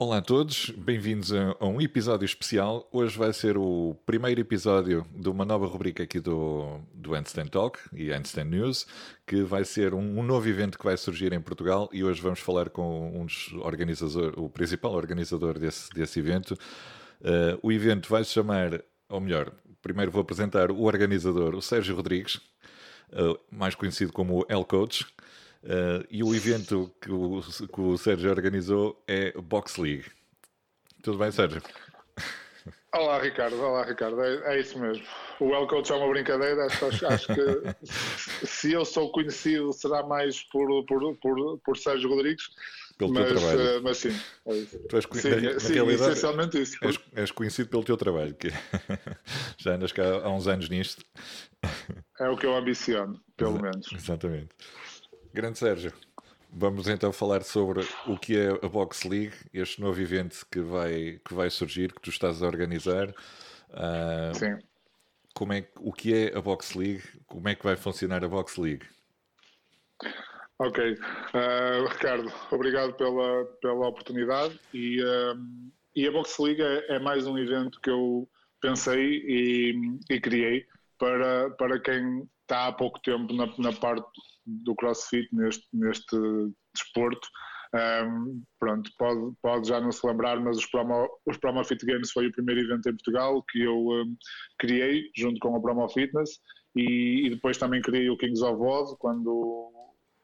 Olá a todos, bem-vindos a, um episódio especial. Hoje vai ser o primeiro episódio de uma nova rubrica aqui do, do Handstand Talk e Handstand News, que vai ser um, um, novo evento que vai surgir em Portugal e hoje vamos falar com um dos organizadores, o principal organizador desse, desse evento. Uh, o evento vai se chamar, ou melhor, primeiro vou apresentar o organizador, o Sérgio Rodrigues, uh, mais conhecido como El Coach. Uh, e o evento que o, que o Sérgio organizou é Box League. Tudo bem, Sérgio? Olá, Ricardo. Olá, Ricardo. É, é isso mesmo. O Well Coach é uma brincadeira. Acho, acho que se eu sou conhecido, será mais por, por, por, por Sérgio Rodrigues. Pelo mas, teu trabalho. Uh, mas sim. É tu és, sim, sim essencialmente isso. És, és, conhecido pelo teu trabalho, que já andas cá há uns anos nisto. É o que eu ambiciono, pelo menos. Exatamente. Grande Sérgio, vamos então falar sobre o que é a Box League, este novo evento que vai, que vai surgir, que tu estás a organizar. Uh, Sim. Como é, o que é a Box League? Como é que vai funcionar a Box League? Ok. Uh, Ricardo, obrigado pela, pela oportunidade. E, uh, e a Box League é, é, mais um evento que eu pensei e, e criei para, para quem está há pouco tempo na, na parte do CrossFit neste, neste desporto. Um, pronto, pode, pode já não se lembrar, mas os Promo, os Promo Fit Games foi o primeiro evento em Portugal que eu um, criei junto com a Promo Fitness e, e, depois também criei o Kings of Oz quando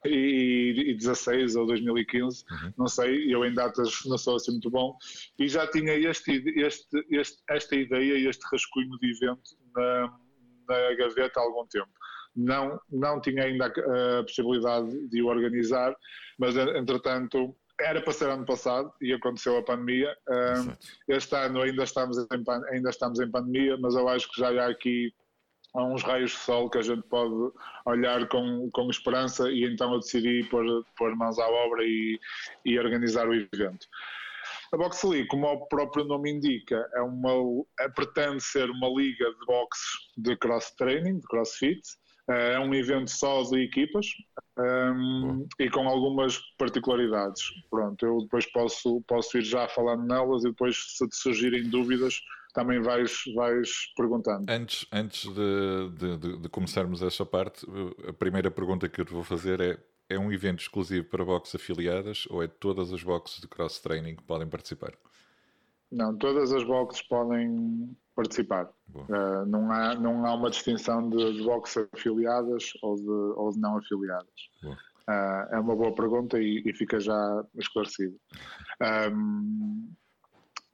e, e 16 ou 2015, uhum. não sei, eu em datas não sou assim muito bom, e já tinha este, este, este, esta ideia, este rascunho de evento na, na gaveta há algum tempo não, não tinha ainda a, a possibilidade de o organizar, mas entretanto era para ser ano passado e aconteceu a pandemia. Um, este ano ainda estamos, em, ainda estamos em pandemia, mas eu acho que já há aqui uns raios de sol que a gente pode olhar com, com esperança e então eu decidi pôr, pôr mãos à obra e, e organizar o evento. A Box League, como o próprio nome indica, é uma, é, pretende ser uma liga de boxe de cross training, de crossfit, é um evento só de equipas um, e com algumas particularidades. Pronto, eu depois posso, posso ir já falando nelas e depois, se te surgirem dúvidas, também vais, vais perguntando. Antes, antes de, de, de começarmos essa parte, a primeira pergunta que eu te vou fazer é: é um evento exclusivo para boxes afiliadas ou é todas as boxes de cross-training que podem participar? Não, todas as boxes podem participar. Uh, não, há, não há uma distinção de, de boxes afiliadas ou de, ou de não afiliadas. Uh, é uma boa pergunta e, e fica já esclarecido. Um,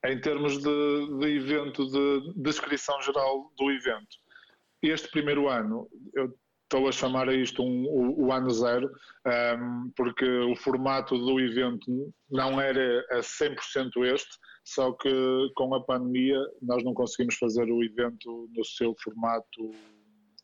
em termos de, de evento, de descrição geral do evento, este primeiro ano, eu estou a chamar a isto um, o, o, ano zero, um, porque o formato do evento não era a 100% este, só que com a pandemia nós não conseguimos fazer o evento no seu formato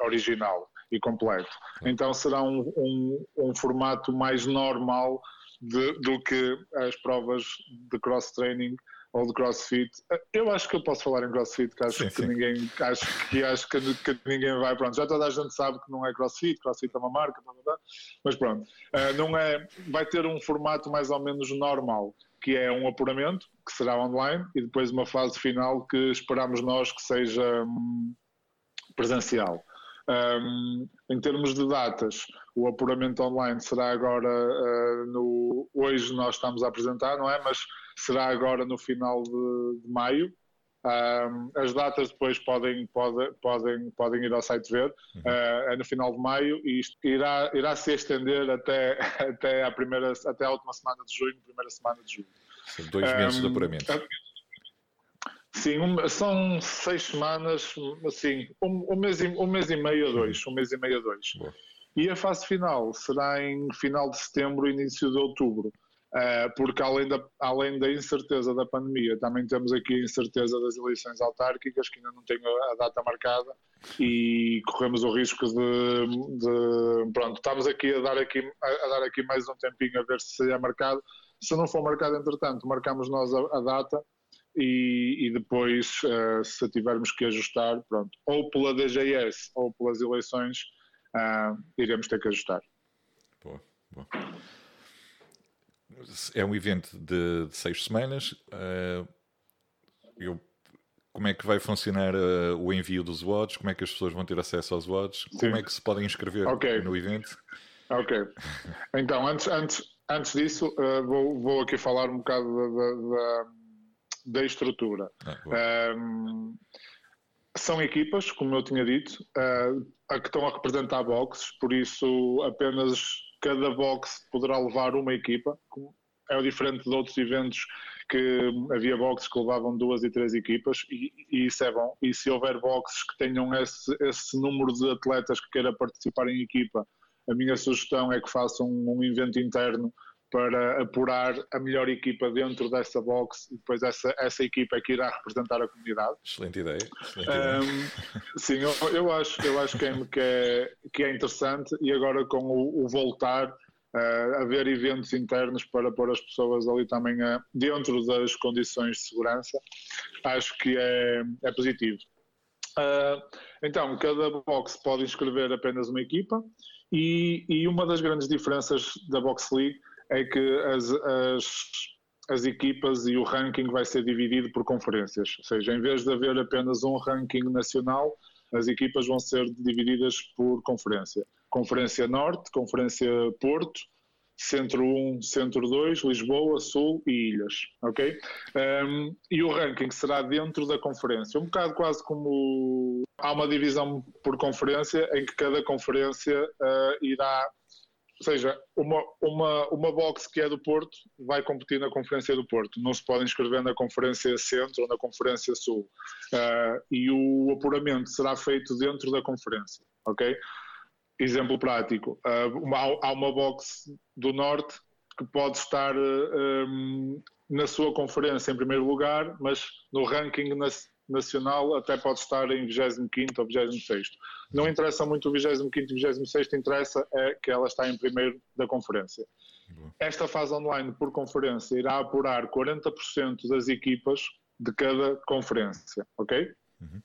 original e completo. Então será um, um, um formato mais normal de, do que as provas de cross-training ou de CrossFit. Eu acho que eu posso falar em CrossFit, que acho sim, que sim. ninguém acho que acho que, que, ninguém vai. Pronto, já toda a gente sabe que não é CrossFit, CrossFit é uma marca, blá, blá, blá, mas pronto, uh, não é. Vai ter um formato mais ou menos normal que é um apuramento, que será online, e depois uma fase final que esperamos nós que seja hum, presencial. Um, em termos de datas, o apuramento online será agora uh, no. Hoje nós estamos a apresentar, não é? Mas será agora no final de, de maio. Um, as datas depois podem, pode, podem, podem ir ao site ver. Uhum. Uh, é no final de maio e isto irá, irá se estender até, até, a primeira, até a última semana de junho, primeira semana de junho. São dois meses um, de apuramento. Sim, um, são seis semanas, assim, um, um, mês e, um mês e meio a dois, um mês e meio a dois. Boa. E a fase final será em final de setembro, início de outubro. Uh, porque além da, além da incerteza da pandemia, também temos aqui a incerteza das eleições autárquicas, que ainda não tem a, data marcada, e corremos o risco de, de, pronto, estamos aqui a dar aqui, a, dar aqui mais um tempinho a ver se é marcado. Se não for marcado, entretanto, marcamos nós a, a data e, e depois, uh, se tivermos que ajustar, pronto, ou pela DGS ou pelas eleições, uh, iremos ter que ajustar. Boa, boa é um evento de, de seis semanas. Uh, eu, como é que vai funcionar uh, o envio dos WODs? Como é que as pessoas vão ter acesso aos WODs? Sim. Como é que se podem inscrever okay. no evento? Ok. Então, antes, antes, antes disso, uh, vou, vou aqui falar um bocado da, da, da estrutura. Ah, um, são equipas, como eu tinha dito, a que estão a representar boxes, por isso apenas cada box poderá levar uma equipa. É o diferente de outros eventos que havia boxes que levavam duas e três equipas e, e isso é bom. E se houver boxes que tenham esse, esse número de atletas que queira participar em equipa, a minha sugestão é que façam um, um evento interno para apurar a melhor equipa dentro dessa box e depois essa, essa equipa é que irá representar a comunidade. Excelente ideia. Excelente ideia. Um, sim, eu, eu, acho, eu acho que, é, que, é, que é interessante e agora com o, o voltar uh, haver eventos internos para pôr as pessoas ali também uh, dentro das condições de segurança, acho que é, é positivo. Uh, então, cada box pode inscrever apenas uma equipa e, e uma das grandes diferenças da Box League é que as, as, as equipas e o ranking vai ser dividido por conferências. Ou seja, em vez de haver apenas um ranking nacional, as equipas vão ser divididas por conferência. Conferência Norte, Conferência Porto, Centro 1, Centro 2, Lisboa, Sul e Ilhas, ok? Um, e o ranking será dentro da conferência, um bocado quase como há uma divisão por conferência em que cada conferência uh, irá ou seja, uma, uma, uma box que é do Porto vai competir na Conferência do Porto. Não se pode inscrever na Conferência Centro ou na Conferência Sul. Uh, e o apuramento será feito dentro da conferência, ok? Exemplo prático. Uh, uma, há uma box do Norte que pode estar um, na sua conferência em primeiro lugar, mas no ranking nacional até pode estar em 25 ou 26. Não interessa muito o 25 e 26, interessa é que ela está em primeiro da conferência. Esta fase online por conferência irá apurar 40% das equipas de cada conferência, ok? Uhum.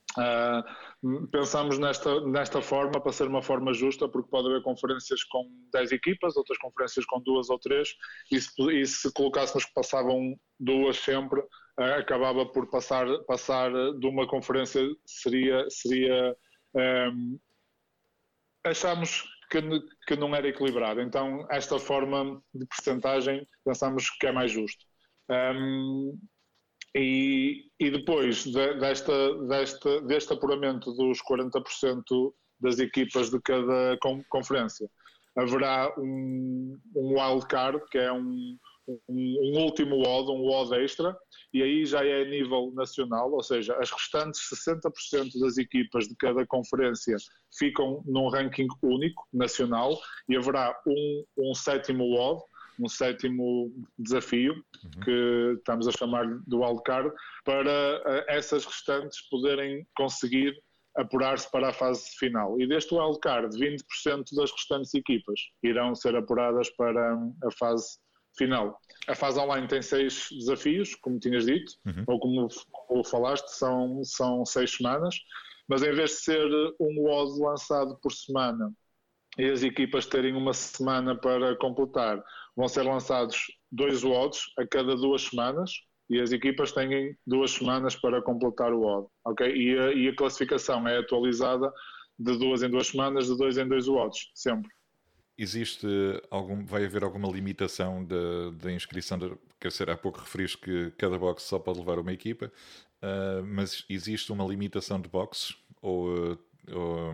Uh, pensamos nesta, nesta forma para ser uma forma justa, porque pode haver conferências com 10 equipas, outras conferências com duas ou três, e se, e se colocássemos que passavam duas sempre, uh, acabava por passar, passar de uma conferência, seria. seria um, achamos que, que não era equilibrado, então esta forma de percentagem pensamos que é mais justo. Um, e, e depois de, desta, desta, deste apuramento dos 40% das equipas de cada conferência, haverá um, um wildcard, que é um, um, último WOD, um WOD extra, e aí já é a nível nacional, ou seja, as restantes 60% das equipas de cada conferência ficam num ranking único, nacional, e haverá um, um sétimo WOD, um sétimo desafio, uhum. que estamos a chamar do wildcard, para uh, essas restantes poderem conseguir apurar-se para a fase final. E deste wildcard, 20% das restantes equipas irão ser apuradas para a fase final. A fase online tem seis desafios, como tinhas dito, uhum. ou como, como falaste, são, são seis semanas, mas em vez de ser um WOD lançado por semana e as equipas terem uma semana para completar, vão ser lançados dois WODs a cada duas semanas e as equipas têm duas semanas para completar o WOD, ok? E a, e a classificação é atualizada de duas em duas semanas, de dois em dois WODs, sempre. Existe algum, vai haver alguma limitação da inscrição? De, quer dizer, há pouco referiste que cada box só pode levar uma equipa, uh, mas existe uma limitação de boxes ou, ou,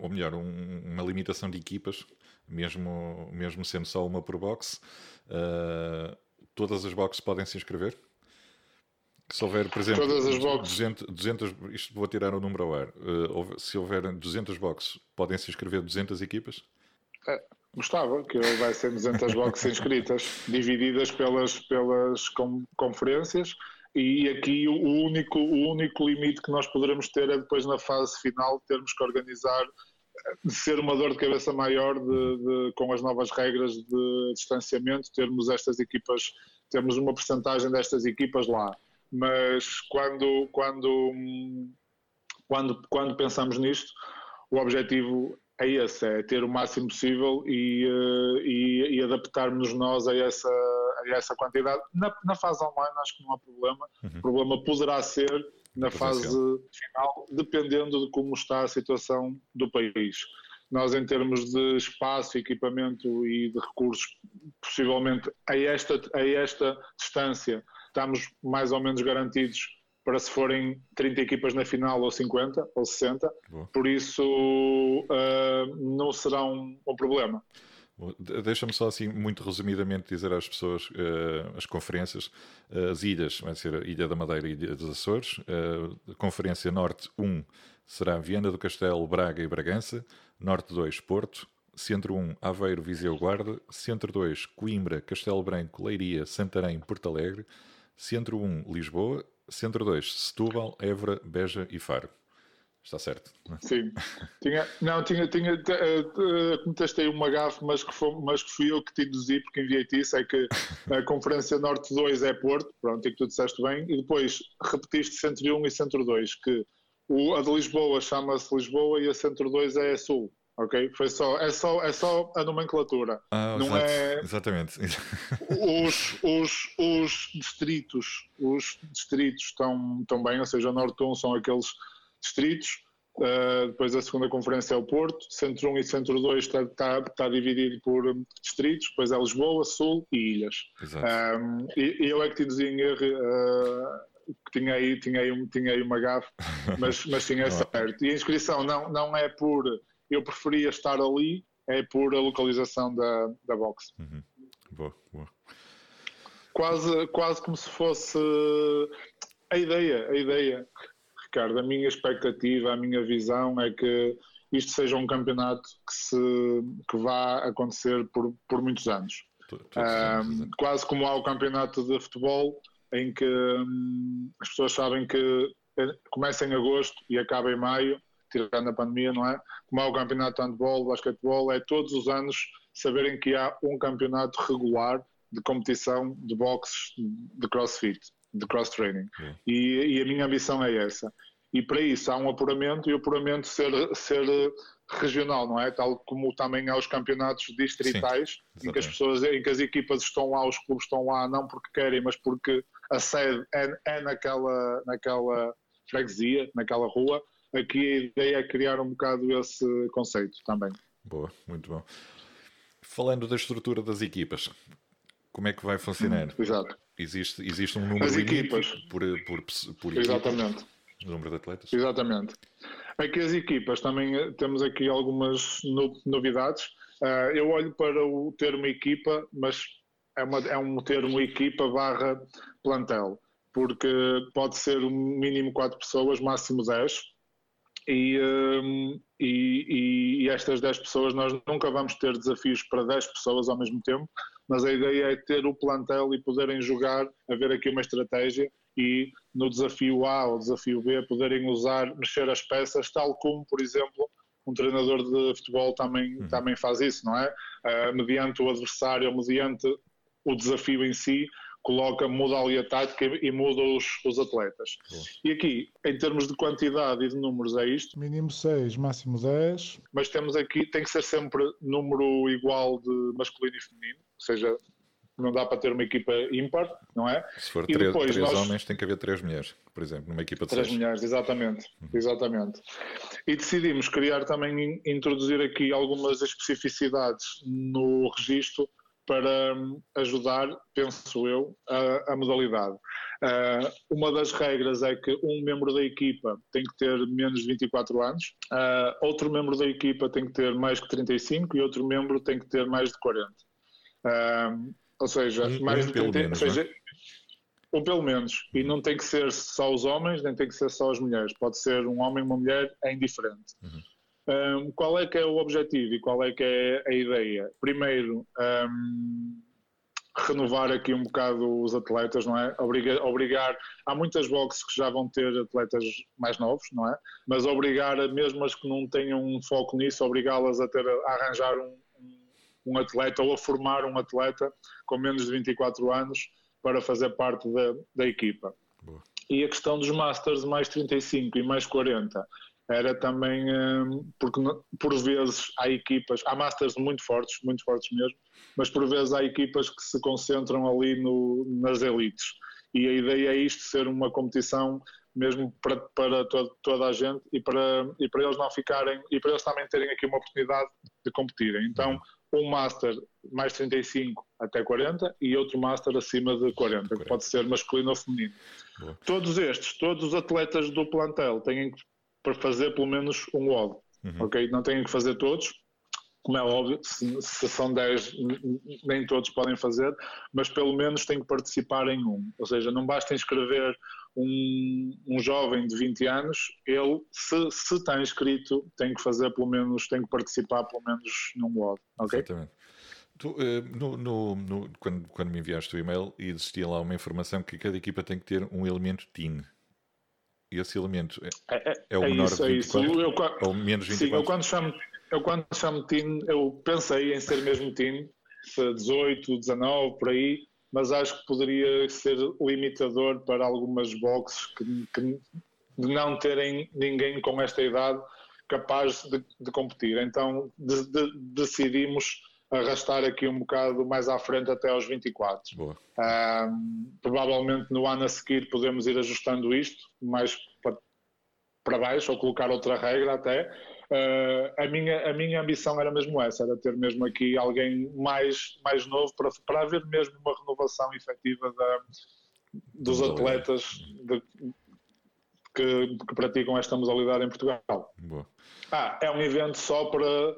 ou melhor, um, uma limitação de equipas mesmo, mesmo sendo só uma por box, uh, todas as boxes podem se inscrever? Se houver, por exemplo, todas as boxes. 200, 200, isto vou tirar o número ao ar, uh, se houver 200 boxes, podem se inscrever 200 equipas? Gostava que houvessem 200 boxes inscritas, divididas pelas, pelas com, conferências, e aqui o único, o único limite que nós poderemos ter é depois na fase final termos que organizar ser uma dor de cabeça maior de, de, com as novas regras de distanciamento, termos estas equipas, termos uma porcentagem destas equipas lá. Mas quando, quando, quando, quando pensamos nisto, o objetivo é esse, é ter o máximo possível e, eh, e, e adaptarmos nós a essa, a a essa quantidade. Na, na, fase online acho que não há problema. Uhum. O problema poderá ser na fase final, dependendo de como está a situação do país. Nós, em termos de espaço, equipamento e de recursos, possivelmente a esta, a esta distância, estamos mais ou menos garantidos para se forem 30 equipas na final ou 50 ou 60, Boa. por isso uh, não será um, um problema. Deixa-me só assim, muito resumidamente, dizer às pessoas uh, as conferências. Uh, as ilhas, vai ser a Ilha da Madeira e Ilha dos Açores. Uh, Conferência Norte 1 será Viana do Castelo, Braga e Bragança. Norte 2, Porto. Centro 1, Aveiro, Viseu, Guarda. Centro 2, Coimbra, Castelo Branco, Leiria, Santarém, Porto Alegre. Centro 1, Lisboa. Centro 2, Setúbal, Évora, Beja e Faro. Está certo. Não é? Sim. Tinha, não, tinha, tinha, uh, contestei uma gafe, mas que, foi, mas que fui eu que te induzi, porque enviei-te isso, é que a Conferência Norte 2 é Porto, pronto, e que tu disseste bem, e depois repetiste Centro 1 e Centro 2, que o, a de Lisboa chama-se Lisboa e a Centro 2 é Sul. Ok? Foi só, é, só, é só a nomenclatura. Ah, não exato, é... Exatamente. Os, os, os distritos, os distritos estão, estão bem, ou seja, o Norte 1 são aqueles distritos. Uh, depois a segunda conferência é o Porto, Centro 1 e Centro 2 está, está, está dividido por distritos, depois é Lisboa, Sul e Ilhas. Um, e, e, eu é que te dizia em erro, uh, que tinha aí, tinha aí, tinha aí uma gafe, mas, mas tinha certo. E a inscrição não, não é por eu preferia estar ali, é por a localização da, da box. Uhum. Boa, boa. Quase, quase como se fosse a ideia, a ideia Ricardo, a minha expectativa, a minha visão é que isto seja um campeonato que, se, que vá acontecer por, por muitos anos. Um, quase como há o campeonato de futebol, em que um, as pessoas sabem que começa em agosto e acaba em maio, tirando a pandemia, não é? Como há o campeonato de handball, basquetebol, é todos os anos saberem que há um campeonato regular de competição de boxe, de crossfit de cross-training. E, e, a minha ambição é essa. E para isso há um apuramento e o apuramento ser, ser regional, não é? Tal como também há os campeonatos distritais, Sim, em que as pessoas, em que as equipas estão lá, os clubes estão lá, não porque querem, mas porque a sede é, é naquela, naquela freguesia, naquela rua. Aqui a ideia é criar um bocado esse conceito também. Boa, muito bom. Falando da estrutura das equipas, como é que vai funcionar? Exato. Existe, existe um número As equipas. Por, por, por Exatamente. Número de atletas? Exatamente. Aqui as equipas, também eh, temos aqui algumas novidades. Uh, eu olho para o termo equipa, mas é, uma, é um termo equipa barra plantel, porque pode ser um mínimo 4 pessoas, máximo 10. E, um, e, e, estas 10 pessoas, nós nunca vamos ter desafios para 10 pessoas ao mesmo tempo, mas a ideia é ter o plantel e poderem jogar, haver aqui uma estratégia e no desafio A ou desafio B poderem usar, mexer as peças, tal como, por exemplo, um treinador de futebol também, uhum. também faz isso, não é? Uh, mediante o adversário, mediante o desafio em si, coloca, muda ali a tática e muda os, os atletas. Uhum. E aqui, em termos de quantidade e de números, é isto. Mínimo 6, máximo 10. Mas temos aqui, tem que ser sempre número igual de masculino e feminino seja, não dá para ter uma equipa ímpar, não é? Se for três, três nós... homens, tem que haver três mulheres, por exemplo, numa equipa de três seis. mulheres, exatamente, uhum. exatamente. E decidimos criar também, introduzir aqui algumas especificidades no registro para hum, ajudar, penso eu, a, a modalidade. Uh, uma das regras é que um membro da equipa tem que ter menos de 24 anos, uh, outro membro da equipa tem que ter mais que 35 e outro membro tem que ter mais de 40. Uh, ou seja, um, mais um de 30, menos, seja, é? ou pelo menos. E não tem que ser só os homens, nem tem que ser só as mulheres. Pode ser um homem e uma mulher, é indiferente. Uhum. Um, qual é que é o objetivo e qual é que é a ideia? Primeiro, um, renovar aqui um bocado os atletas, não é? Obrigar, obrigar, há muitas boxes que já vão ter atletas mais novos, não é? Mas obrigar, mesmo as que não tenham um foco nisso, obrigá-las a ter a arranjar um, um atleta ou a formar um atleta com menos de 24 anos para fazer parte da, da equipa. Boa. E a questão dos Masters mais 35 e mais 40 era também um, porque por vezes há equipas, há Masters muito fortes, muito fortes mesmo, mas por vezes há equipas que se concentram ali no, nas elites. E a ideia é isto ser uma competição mesmo para, para todo, toda a gente e para, e para eles não ficarem e para eles também terem aqui uma oportunidade de competirem. Então, um Master mais 35 até 40 e outro Master acima de 40, 40. que pode ser masculino ou feminino. Boa. Todos estes, todos os atletas do plantel têm que para fazer pelo menos um WOD. Uhum. Ok? Não têm que fazer todos, como é óbvio, se, se, são 10, nem todos podem fazer, mas pelo menos têm que participar em um. Ou seja, não basta inscrever um, um jovem de 20 anos, ele, se, se está inscrito, tem que fazer pelo menos, tem que participar pelo menos num WOD. Ok? Exatamente. Tu, uh, no, no, no, quando, quando me enviaste o e-mail, existia lá uma informação que cada equipa tem que ter um elemento TIN e esse elemento é, é, é, é o menor isso, de 24 é isso. Eu, ou menos 24? Sim, eu quando chamo, eu quando chamo teen, eu pensei em ser mesmo teen, 18, 19, por aí, mas acho que poderia ser limitador para algumas boxes que, que de não terem ninguém com esta idade capaz de, de competir. Então de, de, decidimos arrastar aqui um bocado mais à frente até aos 24. Boa. Um, provavelmente no ano a seguir podemos ir ajustando isto mais para, para baixo ou colocar outra regra até. Uh, a, minha, a minha ambição era mesmo essa, era ter mesmo aqui alguém mais, mais novo para, para haver mesmo uma renovação efetiva da, dos atletas de, que, que, praticam esta modalidade em Portugal. Boa. Ah, é um evento só para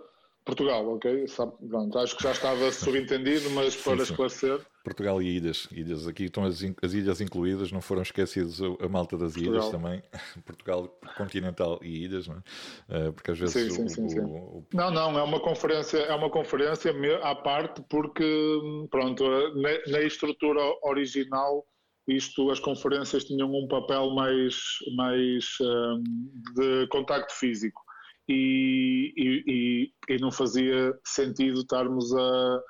Portugal, ok? Sabe, pronto, acho que já estava subentendido, mas para sim, sim. esclarecer. Portugal e ilhas. ilhas. Aqui estão as, as, ilhas incluídas, não foram esquecidos a, malta das Portugal. ilhas também. Portugal continental e ilhas, não é? Uh, porque às vezes sim, sim, o, sim, o, o... Não, não, é uma conferência, é uma conferência à parte porque, pronto, na, na estrutura original isto, as conferências tinham um papel mais, mais um, de contacto físico e, e, e não fazia sentido estarmos a,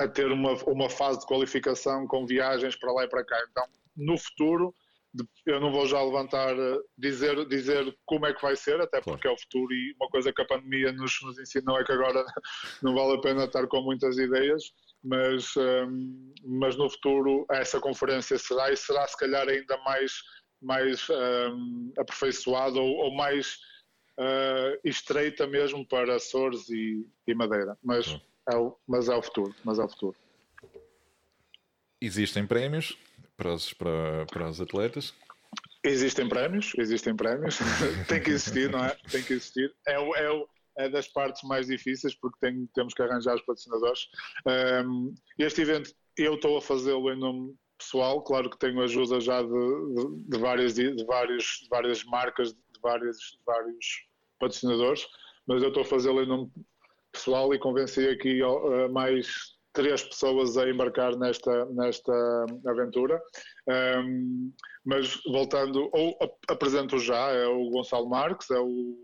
a, ter uma, uma fase de qualificação com viagens para lá e para cá. Então, no futuro, eu não vou já levantar, dizer, dizer como é que vai ser, até porque é o futuro e uma coisa que a pandemia nos, nos ensinou é que agora não vale a pena estar com muitas ideias, mas, um, mas no futuro essa conferência será e será se calhar ainda mais, mais um, aperfeiçoada ou, ou mais uh, estreita mesmo para Açores e, e Madeira. Mas, é o, mas é o futuro. Mas é o futuro. Existem prémios para os, para, para os atletas? Existem prémios, existem prémios. tem que existir, não é? Tem que existir. É, é, é das partes mais difíceis porque tem, temos que arranjar os patrocinadores. Um, este evento eu estou a fazê-lo em nome pessoal, claro que tenho ajuda já de, de, de várias, de, vários, de várias marcas, de vários, de vários patrocinadores, mas eu estou a fazê-lo em nome pessoal e convenci aqui mais três pessoas a embarcar nesta, nesta aventura. Um, mas voltando, ou apresento já, é o Gonçalo Marques, é o,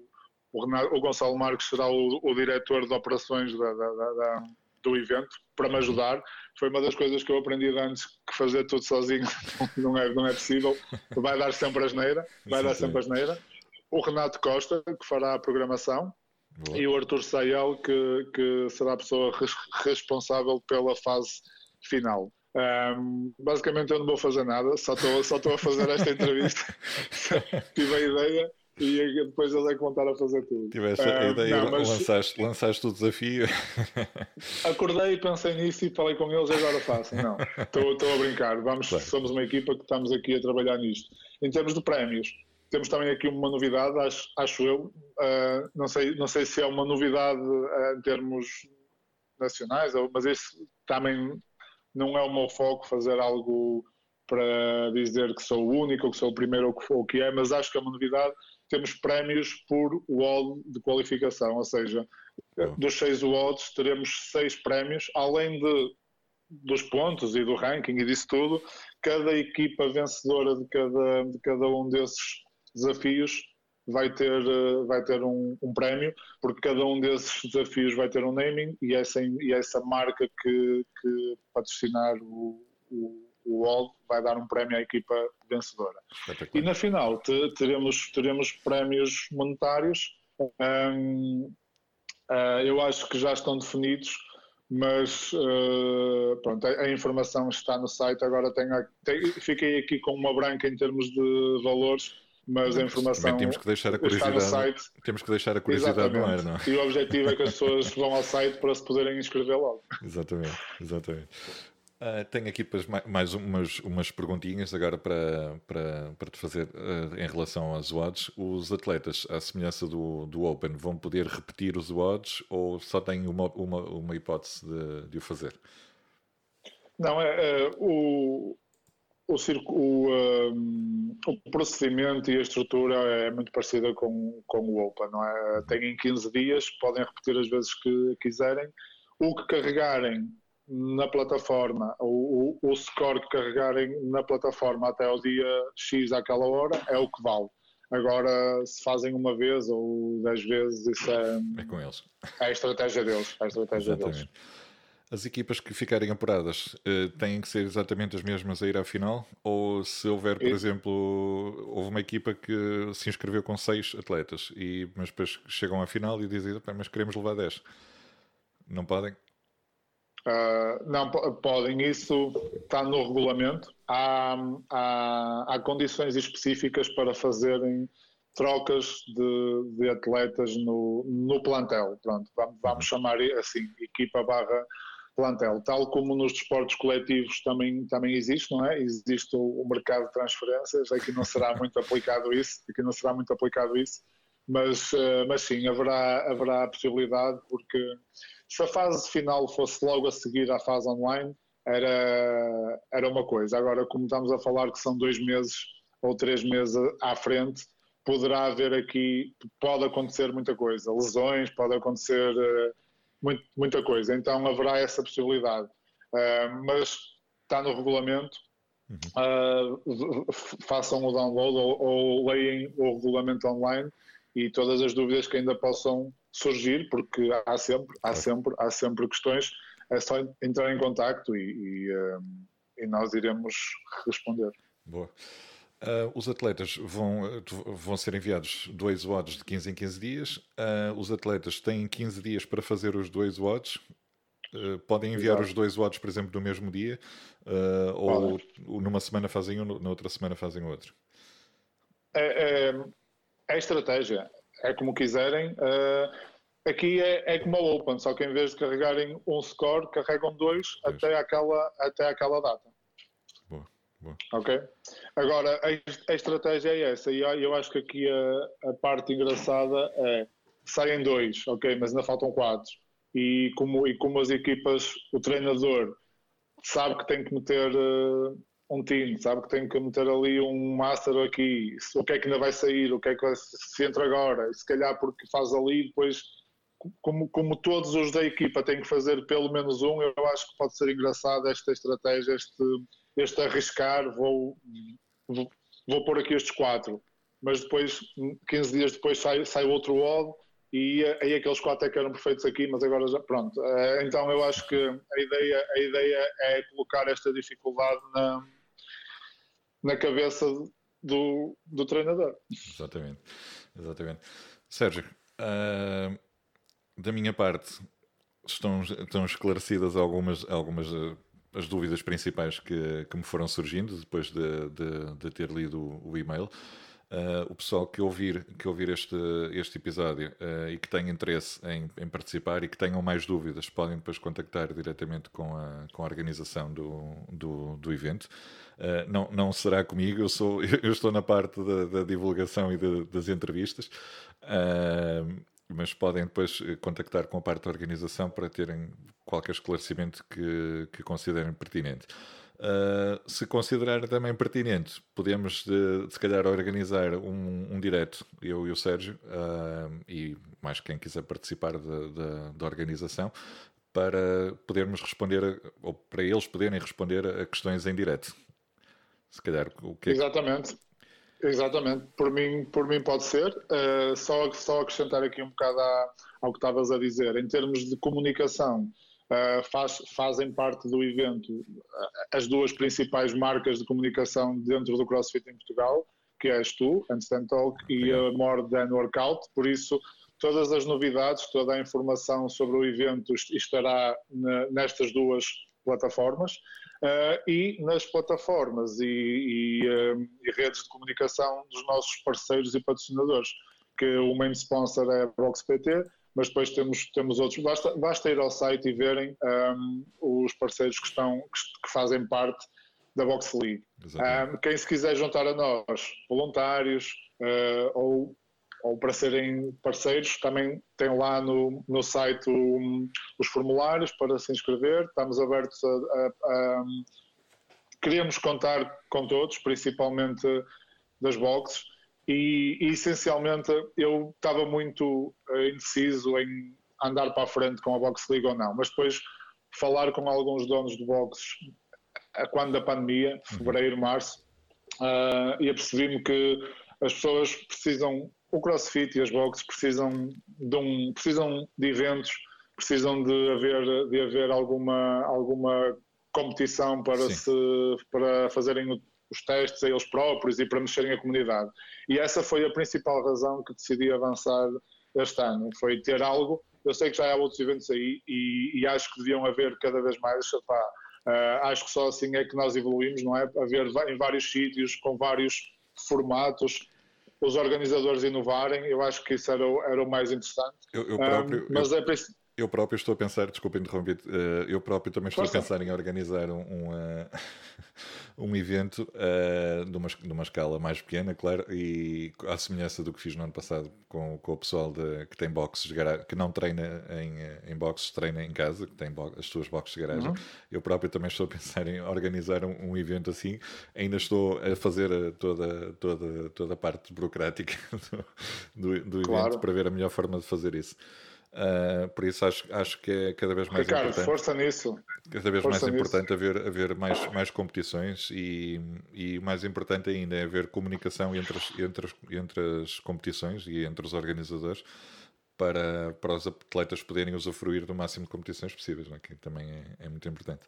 o, Renato, o Gonçalo Marques será o, o diretor de operações da, da, da, do evento para me ajudar. Foi uma das coisas que eu aprendi antes que fazer tudo sozinho não é, não é possível. Vai dar sempre asneira, vai dar sempre asneira o Renato Costa, que fará a programação, Boa. e o Arthur Sayel, que, que será a pessoa res, responsável pela fase final. Um, basicamente eu não vou fazer nada, só estou só a fazer esta entrevista. Tive a ideia e depois eles é que vão estar a fazer tudo. Tiveste a ideia, não, mas... lançaste, lançaste o desafio. Acordei e pensei nisso e falei com eles e agora faço. Não, estou a brincar. Vamos, claro. Somos uma equipa que estamos aqui a trabalhar nisto. Em termos de prémios, temos também aqui uma novidade, acho, acho eu. Uh, não, sei, não sei se é uma novidade uh, em termos nacionais, mas isso também não é o meu foco fazer algo para dizer que sou o único, que sou o primeiro, ou o que é, mas acho que é uma novidade. Temos prémios por wall de qualificação, ou seja, dos seis WODs teremos seis prémios, além de, dos pontos e do ranking e disso tudo, cada equipa vencedora de cada, de cada um desses desafios vai ter, eh, vai ter um, um, prémio, porque cada um desses desafios vai ter um naming e essa, e essa marca que, que patrocinar o, o, o World vai dar um prémio à equipa vencedora. E na final te, teremos, teremos prémios monetários. Um, uh, eu acho que já estão definidos, mas uh, pronto, a, a, informação está no site. Agora tenho, tenho, fiquei aqui com uma branca em termos de valores mas a informação temos que deixar a curiosidade, site. Temos que deixar a curiosidade no ar, não? E o objetivo é que as pessoas vão ao site para se poderem inscrever logo. Exatamente, exatamente. Uh, tenho aqui mais umas, umas perguntinhas agora para, para, para te fazer uh, em relação às odds. Os atletas, à semelhança do, do Open, vão poder repetir os odds ou só têm uma, uma, uma hipótese de, de o fazer? Não, é, é o, o, circo, o, um, o, procedimento e a estrutura é muito parecida com, com o Open, não é? Têm 15 dias, podem repetir as vezes que quiserem. O que carregarem na plataforma, o, o, o score que carregarem na plataforma até ao dia X àquela hora é o que vale. Agora, se fazem uma vez ou dez vezes, isso é, é com eles. É a estratégia deles. É a estratégia Exatamente. deles. As equipas que ficarem apuradas uh, têm que ser exatamente as mesmas a ir à final? Ou se houver, por e... exemplo, houve uma equipa que se inscreveu com seis atletas, e, mas depois chegam à final e dizem, mas queremos levar 10. Não podem? Uh, não podem, isso está no regulamento. Há, há, há condições específicas para fazerem trocas de, de atletas no, no plantel. Pronto, vamos, vamos uhum. chamar assim, equipa barra plantel, tal como nos desportos coletivos também, também existe, não é? Existe o, o mercado de transferências, aqui não será muito aplicado isso, aqui não será muito aplicado isso, mas, uh, mas sim, haverá, haverá a possibilidade, porque se a fase final fosse logo a seguir à fase online, era, era uma coisa. Agora, como estamos a falar que são dois meses ou três meses à frente, poderá haver aqui, pode acontecer muita coisa, lesões, pode acontecer uh, muito, muita coisa. Então haverá essa possibilidade. Uh, mas está no regulamento. Uhum. Uh, façam o download ou, ou leem o regulamento online e todas as dúvidas que ainda possam surgir, porque há sempre, há sempre, há sempre questões, é só entrar em contacto e, e, uh, e nós iremos responder. Boa. Uh, os atletas vão, vão ser enviados dois watts de 15 em 15 dias. Uh, os atletas têm 15 dias para fazer os dois watts. Uh, podem enviar Exato. os dois watts, por exemplo, no mesmo dia, ou, ou, numa semana fazem um, na outra semana fazem outro. É, é, é estratégia, é como quiserem. aqui é, é como o Open, só que em vez de carregarem um score, carregam dois até aquela, até aquela data. Ok? Agora, a, a, estratégia é essa, e eu acho que aqui a, a, parte engraçada é saem dois, ok, mas ainda faltam quatro. E como, e como as equipas, o treinador sabe que tem que meter uh, um time, sabe que tem que meter ali um master aqui, o que é que ainda vai sair, o que é que vai, se entra agora, se calhar porque faz ali, depois como, como todos os da equipa têm que fazer pelo menos um, eu acho que pode ser engraçado esta estratégia, este este arriscar, vou, vou, vou pôr aqui estes quatro, mas depois, 15 dias depois, sai, sai outro odd e aí aqueles quatro é que eram perfeitos aqui, mas agora já, pronto. Eh, então eu acho que a ideia, a ideia é colocar esta dificuldade na, na cabeça do, do treinador. Exatamente, exatamente. Sérgio, uh, da minha parte, estão, estão esclarecidas algumas, algumas as dúvidas principais que, que me foram surgindo depois de, de, de ter lido o, e-mail. Uh, o pessoal que ouvir, que ouvir este, este episódio uh, e que tenha interesse em, em, participar e que tenham mais dúvidas, podem depois contactar diretamente com a, com a organização do, do, do evento. Uh, não, não será comigo, eu, sou, eu estou na parte da, da divulgação e de, das entrevistas mas podem depois contactar com a parte da organização para terem qualquer esclarecimento que, que considerem pertinente. Uh, se considerar também pertinente, podemos, de, de se calhar, organizar um, um direto, eu e o Sérgio, uh, e mais quem quiser participar da, organização, para podermos responder, a, ou para eles poderem responder a questões em direto. Se calhar, o que é Exatamente. Exatamente, por mim, por mim pode ser. Uh, só, só acrescentar aqui um bocado à, ao que estavas a dizer. Em termos de comunicação, uh, faz, fazem parte do evento as duas principais marcas de comunicação dentro do CrossFit em Portugal, que és tu, Handstand Talk, e a More Than Workout, por isso todas as novidades, toda a informação sobre o evento estará nestas duas plataformas. Uh, e nas plataformas e, e, uh, e, redes de comunicação dos nossos parceiros e patrocinadores, que o main sponsor é a VoxPT, mas depois temos, temos outros. Basta, basta ir ao site e verem um, os parceiros que, estão, que, que fazem parte da Box League. Um, quem se quiser juntar a nós, voluntários uh, ou ou para serem parceiros, também tem lá no, no site um, os formulários para se inscrever. Estamos abertos a, a, a, Queríamos contar com todos, principalmente das boxes, e, e essencialmente eu estava muito uh, indeciso em andar para a frente com a Box League ou não, mas depois falar com alguns donos de boxes quando da pandemia, fevereiro, março, uh, e apercebi-me que as pessoas precisam o CrossFit e as boxes precisam de, um, precisam de eventos, precisam de haver, de haver alguma, alguma competição para, se, para fazerem os testes a eles próprios e para mexerem a comunidade. E essa foi a principal razão que decidi avançar este ano, foi ter algo, eu sei que já há outros eventos aí e, e acho que deviam haver cada vez mais, uh, acho que só assim é que nós evoluímos, não é? Haver em vários sítios, com vários formatos, os organizadores inovarem, eu acho que isso era o, era o mais interessante. Eu, eu próprio, um, mas eu... é eu próprio estou a pensar, desculpa interromper, uh, eu próprio também estou Força. a pensar em organizar um, um, uh, um evento uh, de, uma, de uma escala mais pequena, claro, e à semelhança do que fiz no ano passado com, com o pessoal de, que tem boxes, que não treina em, em boxes, treina em casa, que tem as suas boxes de garagem. Uhum. Eu próprio também estou a pensar em organizar um, um evento assim. Ainda estou a fazer toda, toda, toda a parte burocrática do, do, do claro. evento para ver a melhor forma de fazer isso. Uh, por isso acho, acho que é cada vez mais Ricardo, importante. força nisso. Cada vez força mais importante haver, haver mais, mais competições e, e mais importante ainda é haver comunicação entre as, entre, as, entre as competições e entre os organizadores para, para os atletas poderem usufruir do máximo de competições possíveis, é? que também é, é muito importante.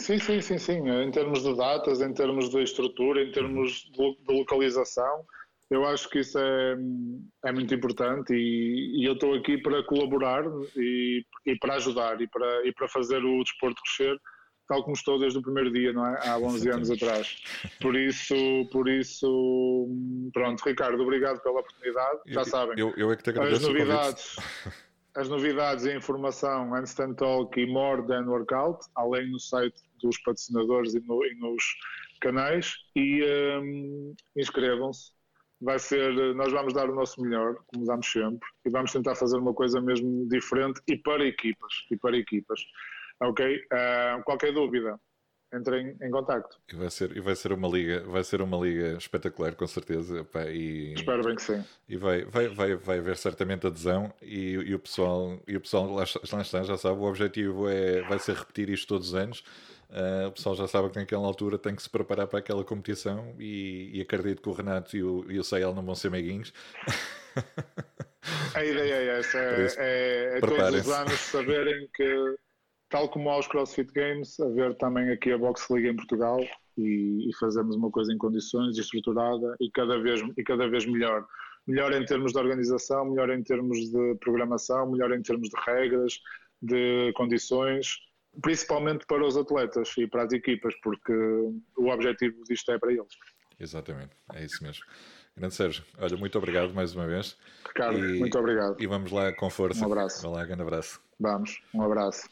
Sim, sim, sim, sim. Em termos de datas, em termos de estrutura, em termos de localização eu acho que isso é, é muito importante e, e eu estou aqui para colaborar e, e, para ajudar e para, e para fazer o desporto crescer, tal como estou desde o primeiro dia, não é? Há 11 anos atrás. Por isso, por isso, pronto, Ricardo, obrigado pela oportunidade. Já sabem. Eu, eu é que te agradeço as novidades, as novidades e a informação Handstand Talk e More Than Workout, além no site dos patrocinadores e, no, e nos canais. E um, inscrevam-se vai ser, nós vamos dar o nosso melhor, como damos sempre, e vamos tentar fazer uma coisa mesmo diferente e para equipas, e para equipas. Ok? Uh, qualquer dúvida, entrem em contacto. E vai ser, e vai ser uma liga, vai ser uma liga espetacular, com certeza. Pá, e, Espero bem que sim. E vai, vai, vai, vai haver certamente adesão e, e o pessoal, e o pessoal lá, lá está, já sabe, o objetivo é, vai ser repetir isto todos os anos. Uh, o pessoal já sabe que naquela altura tem que se preparar para aquela competição e, e acredito que o Renato e o, e o não vão ser meiguinhos. A ideia é essa, é, é, é todos os anos saberem que, tal como aos CrossFit Games, haver também aqui a Box League em Portugal e, e fazermos uma coisa em condições, estruturada e cada vez, e cada vez melhor. Melhor em termos de organização, melhor em termos de programação, melhor em termos de regras, de condições principalmente para os atletas e para as equipas, porque o objetivo disto é para eles. Exatamente, é isso mesmo. Grande Sérgio, olha, muito obrigado mais uma vez. Ricardo, e, muito obrigado. E vamos lá com força. Um abraço. Vamos lá, grande abraço. Vamos, um abraço.